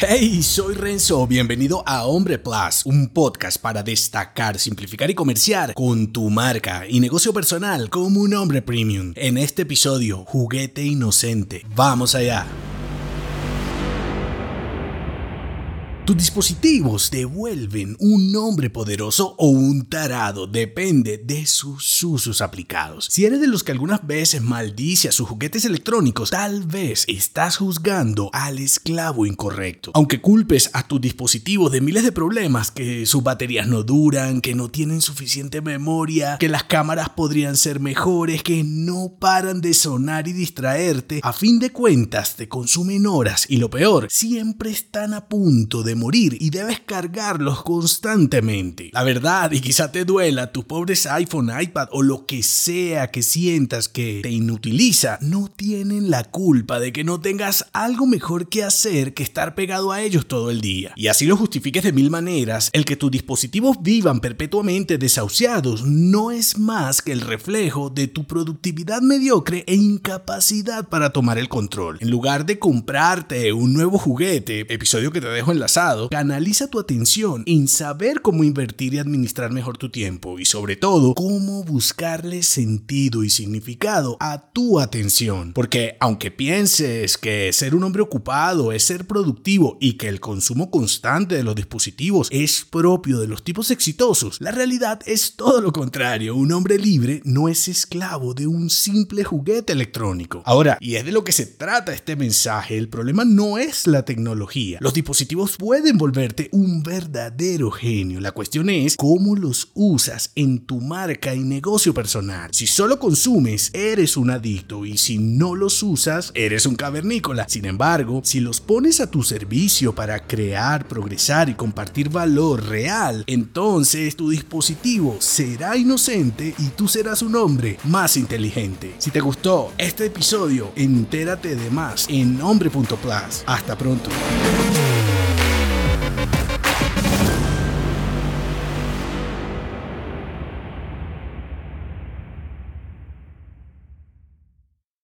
Hey, soy Renzo, bienvenido a Hombre Plus, un podcast para destacar, simplificar y comerciar con tu marca y negocio personal como un hombre premium. En este episodio, juguete inocente. Vamos allá. Tus dispositivos devuelven un nombre poderoso o un tarado, depende de sus usos aplicados. Si eres de los que algunas veces maldice a sus juguetes electrónicos, tal vez estás juzgando al esclavo incorrecto. Aunque culpes a tus dispositivos de miles de problemas, que sus baterías no duran, que no tienen suficiente memoria, que las cámaras podrían ser mejores, que no paran de sonar y distraerte, a fin de cuentas te consumen horas y lo peor, siempre están a punto de morir y debes cargarlos constantemente. La verdad, y quizá te duela, tus pobres iPhone, iPad o lo que sea que sientas que te inutiliza, no tienen la culpa de que no tengas algo mejor que hacer que estar pegado a ellos todo el día. Y así lo justifiques de mil maneras, el que tus dispositivos vivan perpetuamente desahuciados no es más que el reflejo de tu productividad mediocre e incapacidad para tomar el control. En lugar de comprarte un nuevo juguete, episodio que te dejo enlazado, canaliza tu atención en saber cómo invertir y administrar mejor tu tiempo y sobre todo cómo buscarle sentido y significado a tu atención. Porque aunque pienses que ser un hombre ocupado es ser productivo y que el consumo constante de los dispositivos es propio de los tipos exitosos, la realidad es todo lo contrario. Un hombre libre no es esclavo de un simple juguete electrónico. Ahora, y es de lo que se trata este mensaje, el problema no es la tecnología. Los dispositivos pueden pueden volverte un verdadero genio. La cuestión es cómo los usas en tu marca y negocio personal. Si solo consumes, eres un adicto y si no los usas, eres un cavernícola. Sin embargo, si los pones a tu servicio para crear, progresar y compartir valor real, entonces tu dispositivo será inocente y tú serás un hombre más inteligente. Si te gustó este episodio, entérate de más en hombre.plus. Hasta pronto.